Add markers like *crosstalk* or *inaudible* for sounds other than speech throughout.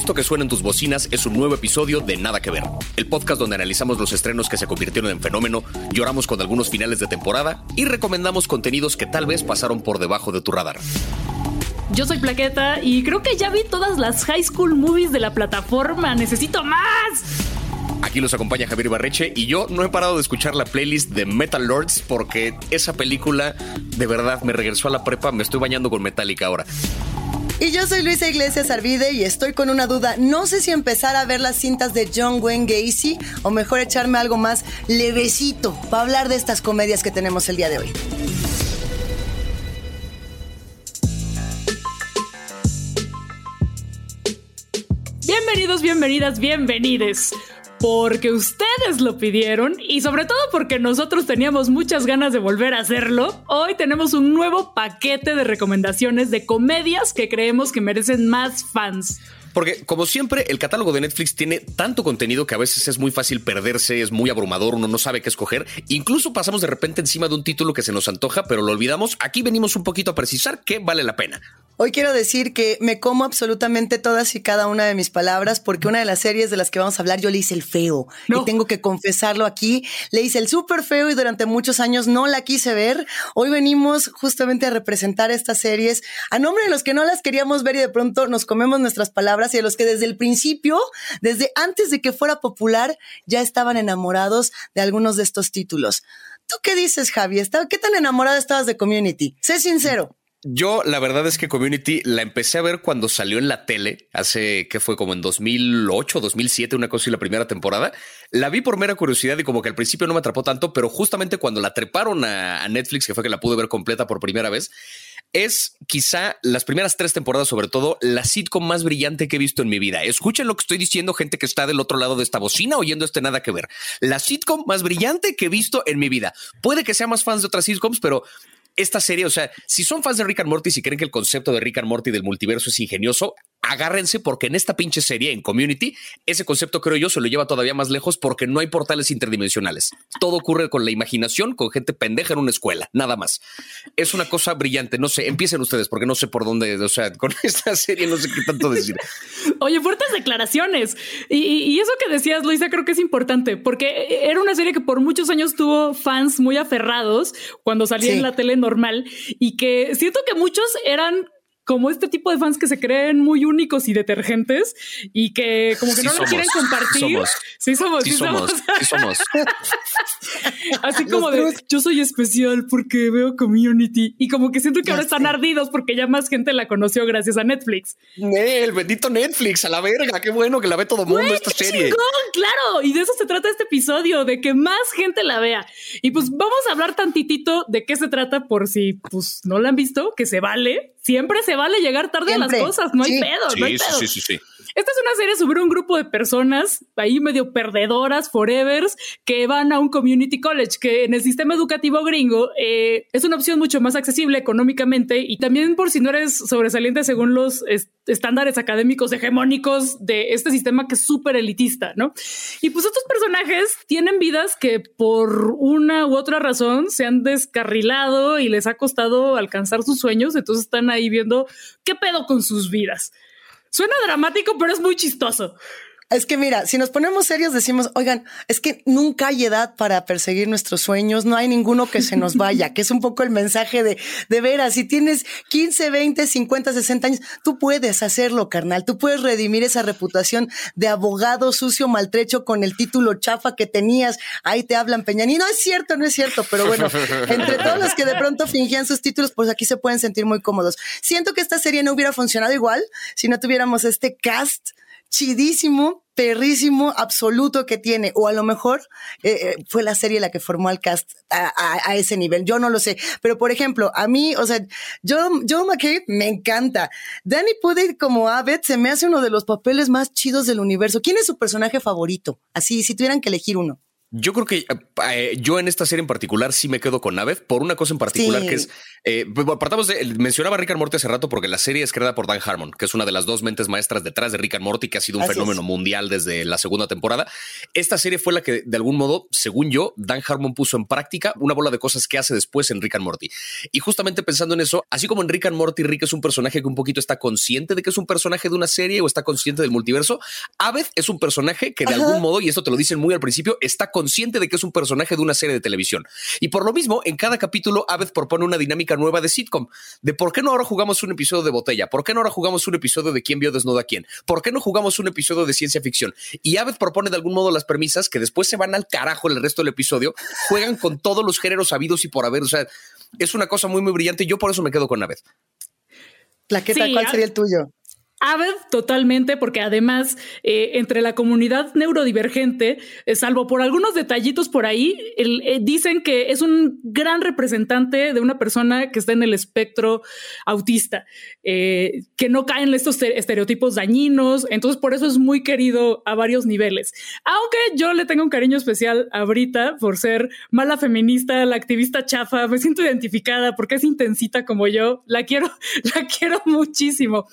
Esto que suena en tus bocinas es un nuevo episodio de Nada que Ver, el podcast donde analizamos los estrenos que se convirtieron en fenómeno, lloramos con algunos finales de temporada y recomendamos contenidos que tal vez pasaron por debajo de tu radar. Yo soy Plaqueta y creo que ya vi todas las high school movies de la plataforma. ¡Necesito más! Aquí los acompaña Javier Barreche y yo no he parado de escuchar la playlist de Metal Lords porque esa película de verdad me regresó a la prepa, me estoy bañando con Metallica ahora. Y yo soy Luisa Iglesias Arvide y estoy con una duda. No sé si empezar a ver las cintas de John Wayne Gacy o mejor echarme algo más levecito para hablar de estas comedias que tenemos el día de hoy. Bienvenidos, bienvenidas, bienvenides porque ustedes lo pidieron y sobre todo porque nosotros teníamos muchas ganas de volver a hacerlo, hoy tenemos un nuevo paquete de recomendaciones de comedias que creemos que merecen más fans. Porque, como siempre, el catálogo de Netflix tiene tanto contenido que a veces es muy fácil perderse, es muy abrumador, uno no sabe qué escoger. Incluso pasamos de repente encima de un título que se nos antoja, pero lo olvidamos. Aquí venimos un poquito a precisar qué vale la pena. Hoy quiero decir que me como absolutamente todas y cada una de mis palabras porque una de las series de las que vamos a hablar yo le hice el feo y tengo que confesarlo aquí. Le hice el súper feo y durante muchos años no la quise ver. Hoy venimos justamente a representar estas series a nombre de los que no las queríamos ver y de pronto nos comemos nuestras palabras y de los que desde el principio, desde antes de que fuera popular, ya estaban enamorados de algunos de estos títulos. ¿Tú qué dices, Javi? ¿Qué tan enamorada estabas de Community? Sé sincero. Yo, la verdad es que Community la empecé a ver cuando salió en la tele, hace que fue como en 2008, 2007, una cosa y la primera temporada. La vi por mera curiosidad y como que al principio no me atrapó tanto, pero justamente cuando la treparon a, Netflix, que fue que la pude ver completa por primera vez, es quizá las primeras tres temporadas, sobre todo, la sitcom más brillante que he visto en mi vida. Escuchen lo que estoy diciendo, gente que está del otro lado de esta bocina oyendo este nada que ver. La sitcom más brillante que he visto en mi vida. Puede que sea más fans de otras sitcoms, pero esta serie, o sea, si son fans de Rick and Morty, si creen que el concepto de Rick and Morty del multiverso es ingenioso, agárrense porque en esta pinche serie, en Community, ese concepto creo yo se lo lleva todavía más lejos porque no hay portales interdimensionales. Todo ocurre con la imaginación, con gente pendeja en una escuela, nada más. Es una cosa brillante, no sé, empiecen ustedes porque no sé por dónde, o sea, *laughs* con esta serie no sé qué tanto decir. *laughs* Oye, fuertes declaraciones. Y, eso que decías, Luisa, creo que es importante porque era una serie que por muchos años tuvo fans muy aferrados cuando salía en la tele normal y que siento que muchos eran como este tipo de fans que se creen muy únicos y detergentes y que como que no lo quieren compartir. Sí somos. Sí somos, sí somos. *laughs* Así como de yo soy especial porque veo community y como que siento que ahora están ardidos porque ya más gente la conoció gracias a Netflix. El bendito Netflix, a la verga, qué bueno que la ve todo el mundo esta serie. claro, y de eso se trata este episodio, de que más gente la vea. Y pues vamos a hablar tantitito de qué se trata por si pues no la han visto, que se vale, siempre se vale llegar tarde a las cosas, no hay pedo, no hay pedo. Sí, sí, sí. Esta es una serie sobre un grupo de personas ahí medio perdedoras, forevers, que van a un community college, que en el sistema educativo gringo eh, es una opción mucho más accesible económicamente y también por si no eres sobresaliente según los estándares académicos hegemónicos de este sistema que es súper elitista, ¿no? Y pues estos personajes tienen vidas que por una u otra razón se han descarrilado y les ha costado alcanzar sus sueños, entonces están ahí viendo qué pedo con sus vidas. Suena dramático, pero es muy chistoso. Es que mira, si nos ponemos serios decimos, oigan, es que nunca hay edad para perseguir nuestros sueños, no hay ninguno que se nos vaya, que es un poco el mensaje de, de veras, si tienes 15, 20, 50, 60 años, tú puedes hacerlo, carnal, tú puedes redimir esa reputación de abogado sucio, maltrecho con el título chafa que tenías, ahí te hablan Peñani, no es cierto, no es cierto, pero bueno, entre todos los que de pronto fingían sus títulos, pues aquí se pueden sentir muy cómodos. Siento que esta serie no hubiera funcionado igual si no tuviéramos este cast chidísimo, perrísimo, absoluto que tiene. O a lo mejor eh, eh, fue la serie la que formó al cast a, ese nivel. Yo no lo sé. Pero por ejemplo, a mí, o sea, Joe, Joe McKay me encanta. Danny Pudi como Abed se me hace uno de los papeles más chidos del universo. ¿Quién es su personaje favorito? Así, si tuvieran que elegir uno. Yo creo que eh, eh, yo en esta serie en particular sí me quedo con Naved por una cosa en particular que es, eh, pues, partamos de, mencionaba Rick and Morty hace rato porque la serie es creada por Dan Harmon, que es una de las dos mentes maestras detrás de Rick and Morty, que ha sido un fenómeno mundial desde la segunda temporada. Esta serie fue la que de algún modo, según yo, Dan Harmon puso en práctica una bola de cosas que hace después en Rick and Morty. Y justamente pensando en eso, así como en Rick and Morty, Rick es un personaje que un poquito está consciente de que es un personaje de una serie o está consciente del multiverso, Aved es un personaje que de algún modo, y esto te lo dicen muy al principio, está consciente de que es un personaje de una serie de televisión. Y por lo mismo, en cada capítulo, Aved propone una dinámica nueva de sitcom, de por qué no ahora jugamos un episodio de botella, por qué no ahora jugamos un episodio de quién vio desnuda a quién, por qué no jugamos un episodio de ciencia ficción. Y Aved propone de algún modo las premisas que después se van al carajo en el resto del episodio, juegan con todos los géneros habidos y por haber. O sea, es una cosa muy, muy brillante. Yo por eso me quedo con Aved. Plaqueta, ¿cuál sería el tuyo? Aved totalmente, porque además eh, entre la comunidad neurodivergente, eh, salvo por algunos detallitos por ahí, eh, dicen que es un gran representante de una persona que está en el espectro autista, que no caen estos estereotipos dañinos, entonces por eso es muy querido a varios niveles. Aunque yo le tengo un cariño especial a Brita por ser mala feminista, la activista chafa, me siento identificada porque es intensita como yo, la quiero, *laughs* la quiero muchísimo.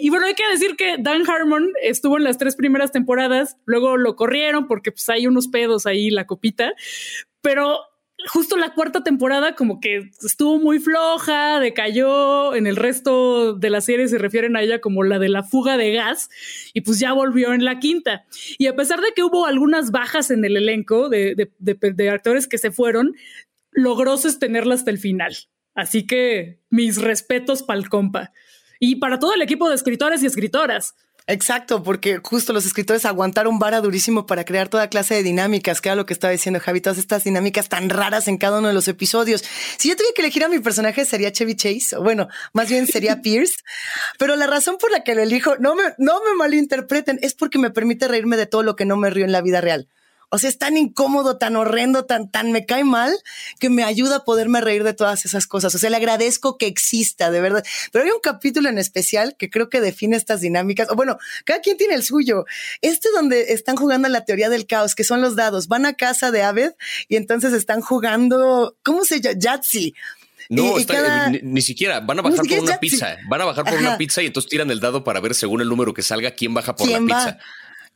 Y bueno, hay que decir que Dan Harmon estuvo en las tres primeras temporadas, luego lo corrieron porque pues hay unos pedos ahí, la copita, pero justo la cuarta temporada como que estuvo muy floja, decayó, en el resto de la serie se refieren a ella como la de la fuga de gas y pues ya volvió en la quinta. Y a pesar de que hubo algunas bajas en el elenco de, de actores que se fueron, logró sostenerla hasta el final. Así que mis respetos pa'l compa y para todo el equipo de escritores y escritoras. Exacto, porque justo los escritores aguantaron vara durísimo para crear toda clase de dinámicas, que era lo que estaba diciendo Javi, todas estas dinámicas tan raras en cada uno de los episodios. Si yo tuviera que elegir a mi personaje sería Chevy Chase, o bueno, más bien sería *laughs* Pierce, pero la razón por la que lo elijo, no me, no me malinterpreten, es porque me permite reírme de todo lo que no me río en la vida real. O sea, es tan incómodo, tan horrendo, tan, tan me cae mal que me ayuda a poderme reír de todas esas cosas. O sea, le agradezco que exista, de verdad. Pero hay un capítulo en especial que creo que define estas dinámicas. O bueno, cada quien tiene el suyo. Este donde están jugando la teoría del caos, que son los dados. Van a casa de Aved y entonces están jugando, ¿cómo se llama? Yahtzee. No, ni, siquiera. Van a bajar por una pizza. Van a bajar por una pizza y entonces tiran el dado para ver según el número que salga quién baja por la pizza.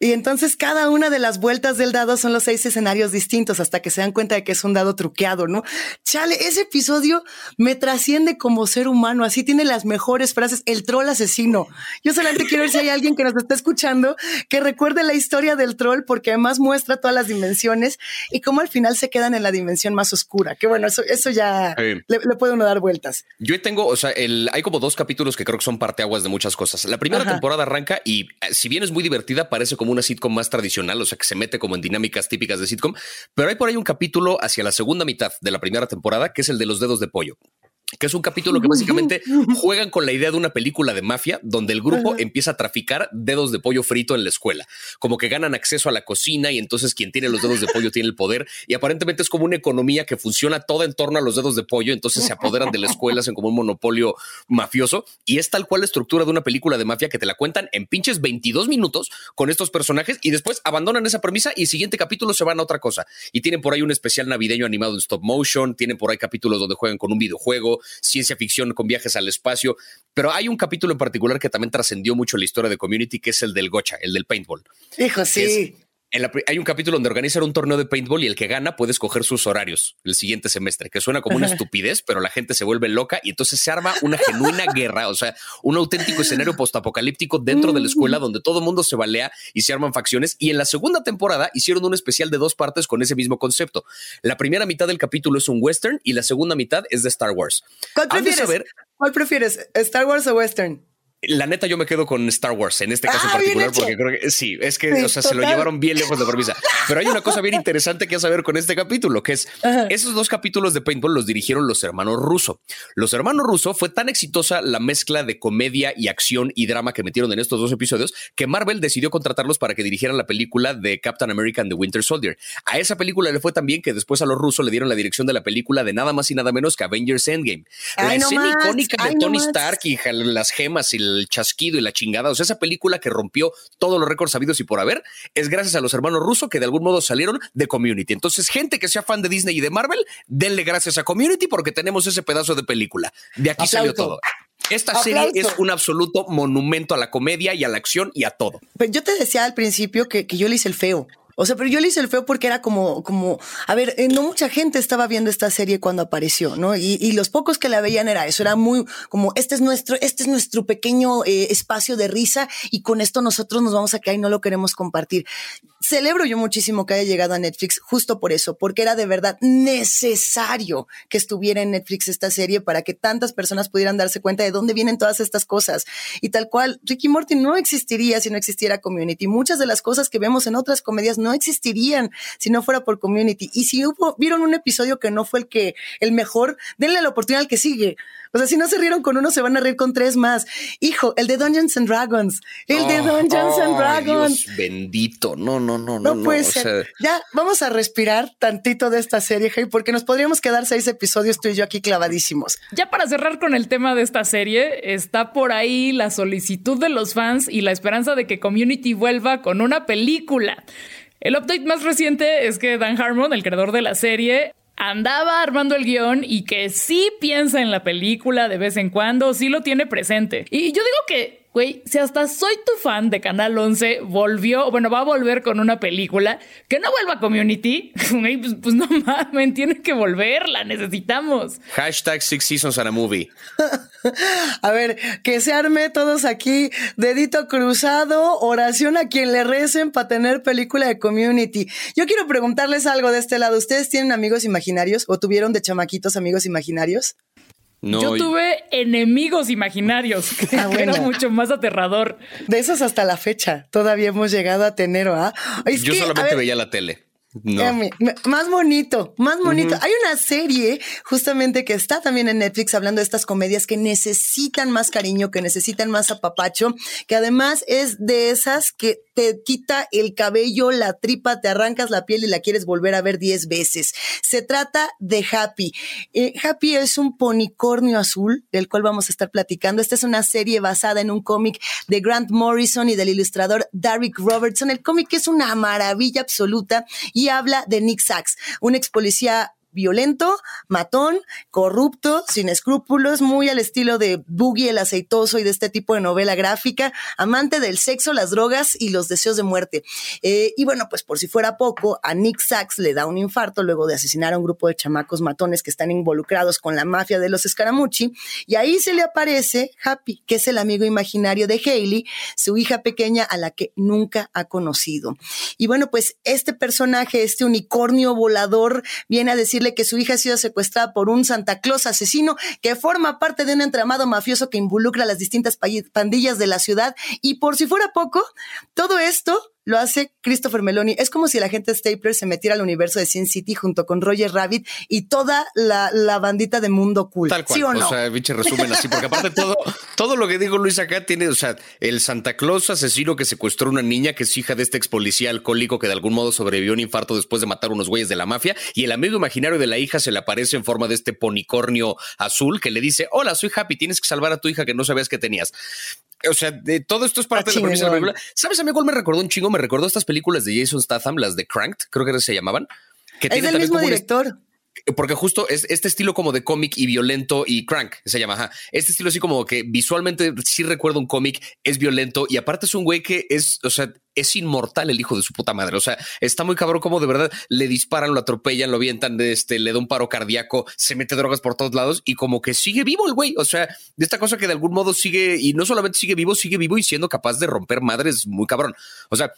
Y entonces cada una de las vueltas del dado son los seis escenarios distintos hasta que se dan cuenta de que es un dado truqueado, ¿no? Chale, ese episodio me trasciende como ser humano. Así tiene las mejores frases. El troll asesino. Yo solamente quiero ver si hay alguien que nos está escuchando que recuerde la historia del troll porque además muestra todas las dimensiones y cómo al final se quedan en la dimensión más oscura. Que bueno, eso, eso ya le, puede uno dar vueltas. Yo tengo, o sea, el, hay como dos capítulos que creo que son parteaguas de muchas cosas. La primera temporada arranca y eh, si bien es muy divertida, parece como una sitcom más tradicional, o sea, que se mete como en dinámicas típicas de sitcom, pero hay por ahí un capítulo hacia la segunda mitad de la primera temporada, que es el de los dedos de pollo que es un capítulo que básicamente juegan con la idea de una película de mafia donde el grupo empieza a traficar dedos de pollo frito en la escuela, como que ganan acceso a la cocina y entonces quien tiene los dedos de pollo tiene el poder. Y aparentemente es como una economía que funciona toda en torno a los dedos de pollo, entonces se apoderan de la escuela, hacen como un monopolio mafioso. Y es tal cual la estructura de una película de mafia que te la cuentan en pinches 22 minutos con estos personajes y después abandonan esa premisa y el siguiente capítulo se van a otra cosa. Y tienen por ahí un especial navideño animado en stop motion, tienen por ahí capítulos donde juegan con un videojuego, ciencia ficción con viajes al espacio, pero hay un capítulo en particular que también trascendió mucho la historia de Community, que es el del gocha, el del paintball. Hijo, sí hay un capítulo donde organizan un torneo de paintball y el que gana puede escoger sus horarios el siguiente semestre, que suena como una *laughs* estupidez, pero la gente se vuelve loca y entonces se arma una genuina *laughs* guerra, o sea, un auténtico escenario postapocalíptico dentro de la escuela donde todo el mundo se balea y se arman facciones. Y en la segunda temporada hicieron un especial de dos partes con ese mismo concepto. La primera mitad del capítulo es un western y la segunda mitad es de Star Wars. ¿Cuál prefieres? ¿Cuál prefieres? ¿Star Wars o western? La neta, yo me quedo con Star Wars en este caso en ah, particular, porque creo que sí, es que o sea, se lo llevaron bien lejos de premisa. Pero hay una cosa bien interesante que saber con este capítulo, que es esos dos capítulos de Paintball los dirigieron los hermanos Russo. Los hermanos Russo fue tan exitosa la mezcla de comedia y acción y drama que metieron en estos dos episodios que Marvel decidió contratarlos para que dirigieran la película de Captain America and the Winter Soldier. A esa película le fue tan bien que después a los Russo le dieron la dirección de la película de nada más y nada menos que Avengers Endgame. La escena icónica de Tony Stark y las gemas y el chasquido y la chingada. O sea, esa película que rompió todos los récords sabidos y por haber es gracias a los hermanos rusos que de algún modo salieron de Community. Entonces, gente que sea fan de Disney y de Marvel, denle gracias a Community porque tenemos ese pedazo de película. De aquí salió todo. Esta serie es un absoluto monumento a la comedia y a la acción y a todo. Pero yo te decía al principio que, que yo le hice el feo. O sea, pero yo le hice el feo porque era como, como, a ver, eh, no mucha gente estaba viendo esta serie cuando apareció, ¿no? Y, y los pocos que la veían era eso, era muy como, este es nuestro, este es nuestro pequeño eh, espacio de risa y con esto nosotros nos vamos a caer y no lo queremos compartir. Celebro yo muchísimo que haya llegado a Netflix justo por eso, porque era de verdad necesario que estuviera en Netflix esta serie para que tantas personas pudieran darse cuenta de dónde vienen todas estas cosas. Y tal cual, Ricky Morty no existiría si no existiera Community. Muchas de las cosas que vemos en otras comedias no no existirían si no fuera por community. Y si hubo, vieron un episodio que no fue el que, el mejor, denle la oportunidad al que sigue. O sea, si no se rieron con uno, se van a reír con tres más. Hijo, el de Dungeons and Dragons. El de Dungeons and Dragons. bendito. No, no, no, no. No puede ser. Ya vamos a respirar tantito de esta serie, hey, porque nos podríamos quedar seis episodios tú y yo aquí clavadísimos. Ya para cerrar con el tema de esta serie, está por ahí la solicitud de los fans y la esperanza de que Community vuelva con una película. El update más reciente es que Dan Harmon, el creador de la serie, andaba armando el guion y que sí piensa en la película de vez en cuando, sí lo tiene presente. Y yo digo que Güey, si hasta soy tu fan de Canal 11, volvió, bueno, va a volver con una película que no vuelva a Community, *laughs* pues, pues, no mames, tiene que volver, la necesitamos. Hashtag Six Seasons and a Movie. *laughs* a ver, que se arme todos aquí, dedito cruzado, oración a quien le recen para tener película de Community. Yo quiero preguntarles algo de este lado. ¿Ustedes tienen amigos imaginarios o tuvieron de chamaquitos amigos imaginarios? Yo tuve enemigos imaginarios, *laughs* que ah, era mucho más aterrador. De esos hasta la fecha, todavía hemos llegado a tener, ¿ah? Yo solamente veía la tele. No. Más bonito, más bonito. Hay una serie justamente que está también en Netflix hablando de estas comedias que necesitan más cariño, que necesitan más apapacho, que además es de esas que te quita el cabello, la tripa, te arrancas la piel y la quieres volver a ver 10 veces. Se trata de Happy. Eh, Happy es un ponicornio azul del cual vamos a estar platicando. Esta es una serie basada en un cómic de Grant Morrison y del ilustrador Derek Robertson. El cómic es una maravilla absoluta y habla de Nick Sachs, un ex policía violento, matón, corrupto, sin escrúpulos, muy al estilo de Boogie el aceitoso y de este tipo de novela gráfica, amante del sexo, las drogas y los deseos de muerte. Eh, y bueno, pues por si fuera poco, a Nick Sachs le da un infarto luego de asesinar a un grupo de chamacos matones que están involucrados con la mafia de los Scaramucci, y ahí se le aparece Happy, que es el amigo imaginario de Haley, su hija pequeña a la que nunca ha conocido. Y bueno, pues este personaje, este unicornio volador, viene a que su hija ha sido secuestrada por un Santa Claus asesino que forma parte de un entramado mafioso que involucra a las distintas pandillas de la ciudad. Y por si fuera poco, todo esto lo hace Christopher Meloni. Es como si la gente Stapler se metiera al universo de Sin City junto con Roger Rabbit y toda la, bandita de mundo cool. Tal cual. o, sea, biche resumen así, porque aparte todo, todo lo que digo Luis acá tiene, o sea, el Santa Claus asesino que secuestró a una niña que es hija de este ex policía alcohólico que de algún modo sobrevivió a un infarto después de matar a unos güeyes de la mafia y el amigo imaginario de la hija se le aparece en forma de este ponicornio azul que le dice, hola, soy Happy, tienes que salvar a tu hija que no sabías que tenías. O sea, de, todo esto es parte de la premisa de la película. ¿Sabes a mí cuál me recordó un chingo? Me recordó estas películas de Jason Statham, las de Cranked, creo que se llamaban. Que es el mismo director. Porque justo es este estilo como de cómic y violento y crank se llama. Este estilo así como que visualmente sí recuerdo un cómic, es violento y aparte es un güey que es, o sea, es inmortal el hijo de su puta madre. O sea, está muy cabrón como de verdad le disparan, lo atropellan, lo avientan, este, le da un paro cardíaco, se mete drogas por todos lados y como que sigue vivo el güey. O sea, de esta cosa que de algún modo sigue y no solamente sigue vivo, sigue vivo y siendo capaz de romper madres muy cabrón. O sea,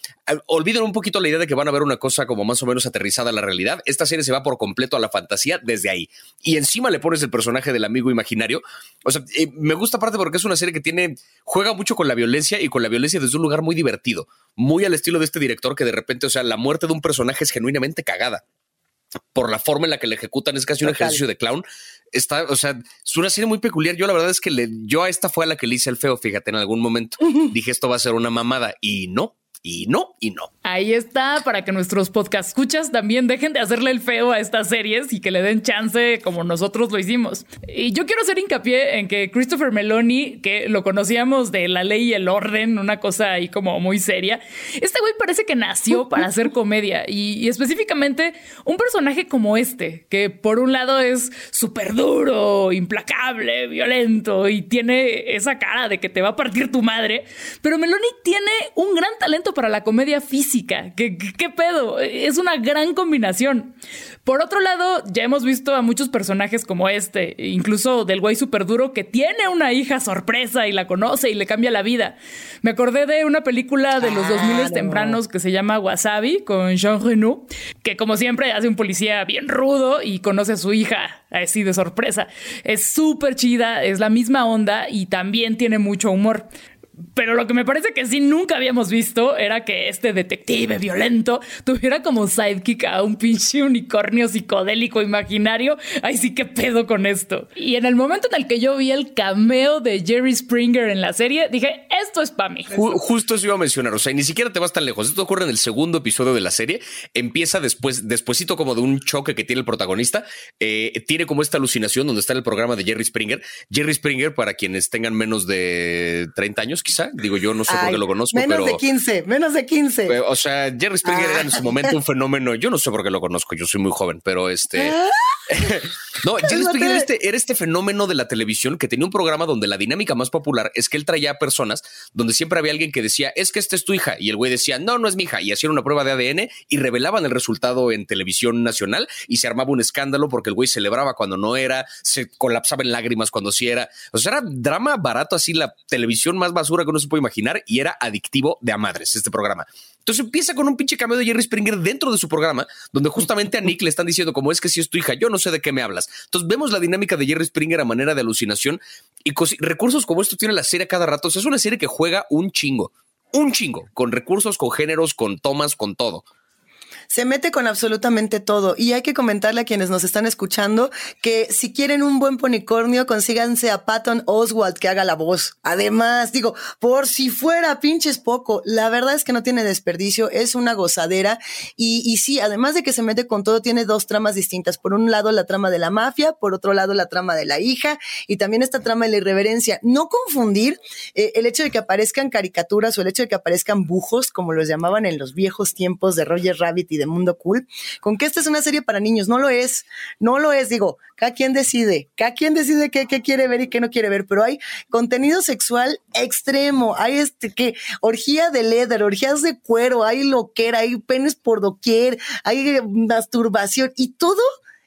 olviden un poquito la idea de que van a ver una cosa como más o menos aterrizada a la realidad. Esta serie se va por completo a la fantasía desde ahí. Y encima le pones el personaje del amigo imaginario. O sea, eh, me gusta aparte porque es una serie que tiene, juega mucho con la violencia y con la violencia desde un lugar muy divertido muy al estilo de este director que de repente, o sea, la muerte de un personaje es genuinamente cagada. Por la forma en la que le ejecutan, es casi un ejercicio de clown. Está, o sea, es una serie muy peculiar. Yo la verdad es que le, yo a esta fue a la que le hice el feo, fíjate, en algún momento dije esto va a ser una mamada y no, Y no, y no. Ahí está, para que nuestros podcast escuchas también dejen de hacerle el feo a estas series y que le den chance como nosotros lo hicimos. Y yo quiero hacer hincapié en que Christopher Meloni, que lo conocíamos de La Ley y el Orden, una cosa ahí como muy seria, este güey parece que nació para hacer comedia y, y específicamente un personaje como este, que por un lado es súper duro, implacable, violento y tiene esa cara de que te va a partir tu madre, pero Meloni tiene un gran talento para la comedia física. ¿Qué, ¿Qué, pedo? Es una gran combinación. Por otro lado, ya hemos visto a muchos personajes como este, incluso del güey súper duro que tiene una hija sorpresa y la conoce y le cambia la vida. Me acordé de una película de los 2000 tempranos que se llama Wasabi con Jean Reno, que como siempre hace un policía bien rudo y conoce a su hija así de sorpresa. Es súper chida, es la misma onda y también tiene mucho humor. Pero lo que me parece que sí nunca habíamos visto era que este detective violento tuviera como sidekick a un pinche unicornio psicodélico imaginario. Ay, sí, qué pedo con esto. Y en el momento en el que yo vi el cameo de Jerry Springer en la serie, dije, esto es para mí. justo eso iba a mencionar. O sea, ni siquiera te vas tan lejos. Esto ocurre en el segundo episodio de la serie. Empieza después, despuésito como de un choque que tiene el protagonista. Eh, tiene como esta alucinación donde está el programa de Jerry Springer. Jerry Springer, para quienes tengan menos de 30 años, Digo, yo no sé por qué lo conozco. Menos de 15, menos de 15. O sea, Jerry Springer era en su momento un *laughs* fenómeno. Yo no sé por qué lo conozco, yo soy muy joven, pero este. Ah. *laughs* no, *laughs* Jerry Springer era este, era este fenómeno de la televisión que tenía un programa donde la dinámica más popular es que él traía a personas donde siempre había alguien que decía, es que esta es tu hija. Y el güey decía, no, no es mi hija. Y hacían una prueba de ADN y revelaban el resultado en televisión nacional y se armaba un escándalo porque el güey celebraba cuando no era, se colapsaba en lágrimas cuando sí era. O sea, era drama barato, así la televisión más basura que uno se puede imaginar y era adictivo de a madres este programa. Entonces empieza con un pinche cameo de Jerry Springer dentro de su programa, donde justamente a Nick le están diciendo como es que si es tu hija, yo no sé de qué me hablas. Entonces vemos la dinámica de Jerry Springer a manera de alucinación y recursos como esto tiene la serie cada rato. es una serie que juega un chingo, un chingo, con recursos, con géneros, con tomas, con todo se mete con absolutamente todo. Y hay que comentarle a quienes nos están escuchando que si quieren un buen ponicornio, consíganse a Patton Oswald que haga la voz. Además, digo, por si fuera pinches poco, la verdad es que no tiene desperdicio, es una gozadera. Y, sí, además de que se mete con todo, tiene dos tramas distintas. Por un lado, la trama de la mafia, por otro lado, la trama de la hija y también esta trama de la irreverencia. No confundir eh, el hecho de que aparezcan caricaturas o el hecho de que aparezcan bujos, como los llamaban en los viejos tiempos de Roger Rabbit de Mundo Cool, con que esta es una serie para niños. No lo es, no lo es, digo, cada quien decide, cada quien decide qué, quiere ver y qué no quiere ver, pero hay contenido sexual extremo, hay este que orgía de leather, orgías de cuero, hay loquera, hay penes por doquier, hay masturbación y todo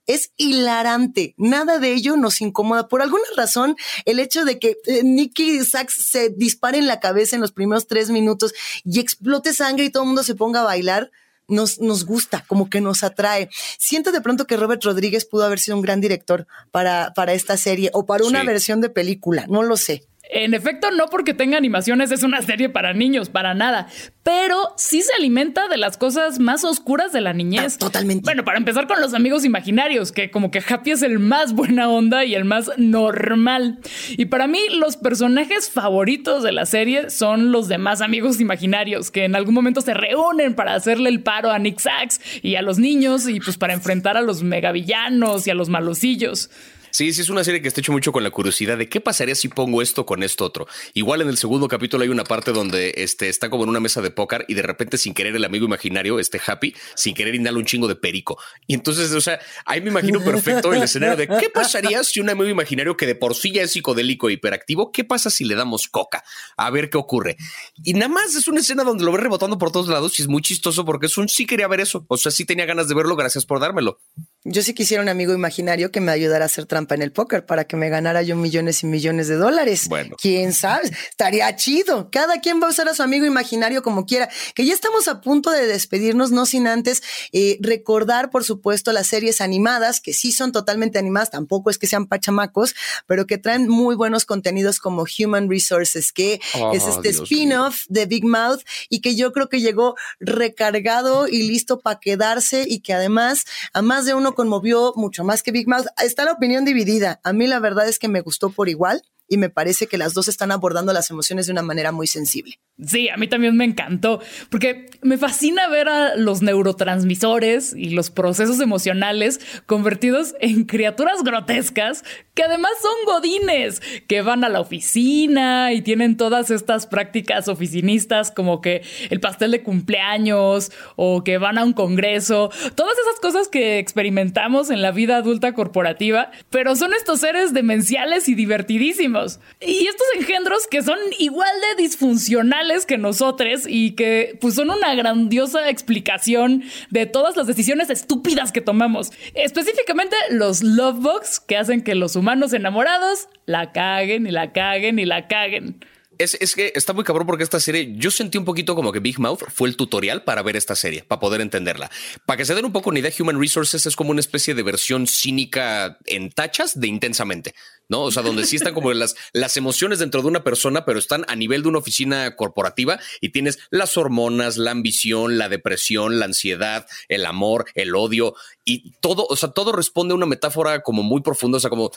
es hilarante. Nada de ello nos incomoda. Por alguna razón, el hecho de que eh, Nicky Sachs se dispare en la cabeza en los primeros tres minutos y explote sangre y todo el mundo se ponga a bailar, nos, nos gusta, como que nos atrae. Siento de pronto que Robert Rodríguez pudo haber sido un gran director para, para esta serie o para una versión de película, no lo sé. En efecto, no porque tenga animaciones es una serie para niños, para nada, pero sí se alimenta de las cosas más oscuras de la niñez. Totalmente. Bueno, para empezar con los amigos imaginarios, que como que Happy es el más buena onda y el más normal. Y para mí, los personajes favoritos de la serie son los demás amigos imaginarios, que en algún momento se reúnen para hacerle el paro a Nick Sachs y a los niños y pues para enfrentar a los megavillanos y a los malosillos. Sí, sí, es una serie que está hecho mucho con la curiosidad de qué pasaría si pongo esto con esto otro. Igual en el segundo capítulo hay una parte donde este, está como en una mesa de póker y de repente sin querer el amigo imaginario, este Happy, sin querer inhala un chingo de perico. Y entonces, o sea, ahí me imagino perfecto el escenario de qué pasaría si un amigo imaginario que de por sí ya es psicodélico e hiperactivo, qué pasa si le damos coca? A ver qué ocurre. Y nada más es una escena donde lo ve rebotando por todos lados y es muy chistoso porque es un sí quería ver eso. O sea, sí tenía ganas de verlo, gracias por dármelo. Yo sí quisiera un amigo imaginario que me ayudara a hacer trampa en el póker para que me ganara yo millones y millones de dólares. Bueno. ¿Quién sabe? Estaría chido. Cada quien va a usar a su amigo imaginario como quiera. Que ya estamos a punto de despedirnos, no sin antes eh, recordar, por supuesto, las series animadas, que sí son totalmente animadas, tampoco es que sean pachamacos, pero que traen muy buenos contenidos como Human Resources, que es este spin-off de Big Mouth y que yo creo que llegó recargado y listo para quedarse y que además a más de uno conmovió mucho más que Big Mouth. Está la opinión dividida. A mí la verdad es que me gustó por igual. Y me parece que las dos están abordando las emociones de una manera muy sensible. Sí, a mí también me encantó, porque me fascina ver a los neurotransmisores y los procesos emocionales convertidos en criaturas grotescas que además son godines, que van a la oficina y tienen todas estas prácticas oficinistas como que el pastel de cumpleaños o que van a un congreso, todas esas cosas que experimentamos en la vida adulta corporativa, pero son estos seres demenciales y divertidísimos. Y estos engendros que son igual de disfuncionales que nosotros y que pues son una grandiosa explicación de todas las decisiones estúpidas que tomamos. Específicamente los love bugs que hacen que los humanos enamorados la caguen y la caguen y la caguen. Es, que está muy cabrón porque esta serie, yo sentí un poquito como que Big Mouth fue el tutorial para ver esta serie, para poder entenderla. Para que se den un poco una idea, Human Resources es como una especie de versión cínica en tachas de intensamente. ¿no? O sea, donde sí están como las, las emociones dentro de una persona, pero están a nivel de una oficina corporativa y tienes las hormonas, la ambición, la depresión, la ansiedad, el amor, el odio y todo, o sea, todo responde a una metáfora como muy profunda, o sea, como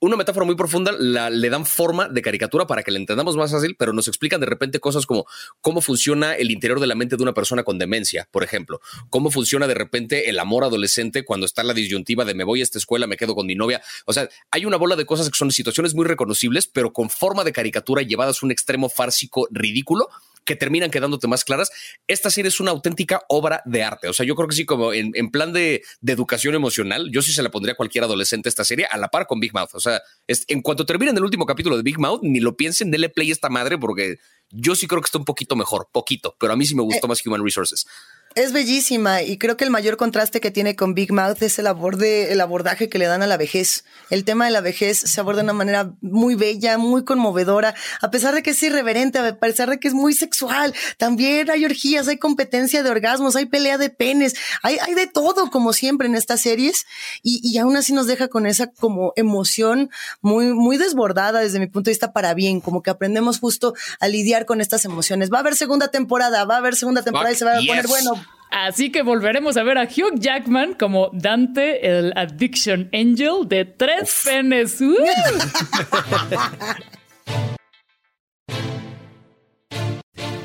una metáfora muy profunda, la, le dan forma de caricatura para que la entendamos más fácil, pero nos explican de repente cosas como cómo funciona el interior de la mente de una persona con demencia, por ejemplo, cómo funciona de repente el amor adolescente cuando está la disyuntiva de me voy a esta escuela, me quedo con mi novia, o sea, hay una bola de cosas que son situaciones muy reconocibles, pero con forma de caricatura llevadas a un extremo fársico ridículo que terminan quedándote más claras. Esta serie es una auténtica obra de arte. O sea, yo creo que sí, como en, plan de, educación emocional, yo sí se la pondría a cualquier adolescente esta serie a la par con Big Mouth. O sea, es, en cuanto terminen el último capítulo de Big Mouth, ni lo piensen, denle play a esta madre porque yo sí creo que está un poquito mejor, poquito, pero a mí sí me gustó eh, más Human Resources. Es bellísima y creo que el mayor contraste que tiene con Big Mouth es el, aborde, el abordaje que le dan a la vejez. El tema de la vejez se aborda de una manera muy bella, muy conmovedora, a pesar de que es irreverente, a pesar de que es muy sexual. También hay orgías, hay competencia de orgasmos, hay pelea de penes, hay, hay de todo como siempre en estas series y, y aún así nos deja con esa como emoción muy, muy desbordada desde mi punto de vista para bien, como que aprendemos justo a lidiar con estas emociones. Va a haber segunda temporada, va a haber segunda temporada y se va a poner bueno Así que volveremos a ver a Hugh Jackman como Dante, el Addiction Angel de tres penes. ¡Uh! *laughs*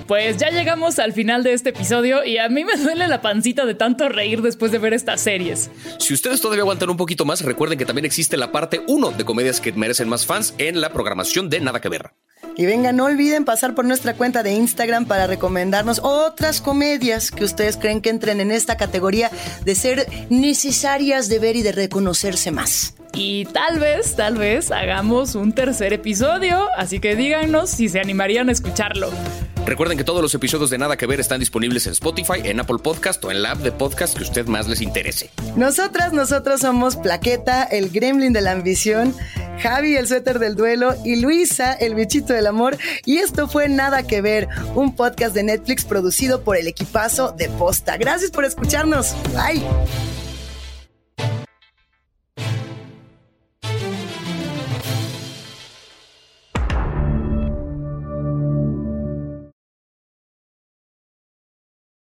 Pues ya llegamos al final de este episodio y a mí me duele la pancita de tanto reír después de ver estas series. Si ustedes todavía aguantan un poquito más, recuerden que también existe la parte 1 de comedias que merecen más fans en la programación de Nada que Ver. Y venga, no olviden pasar por nuestra cuenta de Instagram para recomendarnos otras comedias que ustedes creen que entren en esta categoría de ser necesarias de ver y de reconocerse más. Y tal vez, tal vez hagamos un tercer episodio, así que díganos si se animarían a escucharlo. Recuerden que todos los episodios de Nada que Ver están disponibles en Spotify, en Apple Podcast o en la app de podcast que usted más les interese. Nosotras, nosotros somos Plaqueta, el gremlin de la ambición, Javi, el suéter del duelo y Luisa, el bichito del amor. Y esto fue Nada que Ver, un podcast de Netflix producido por el equipazo de Posta. Gracias por escucharnos. Bye.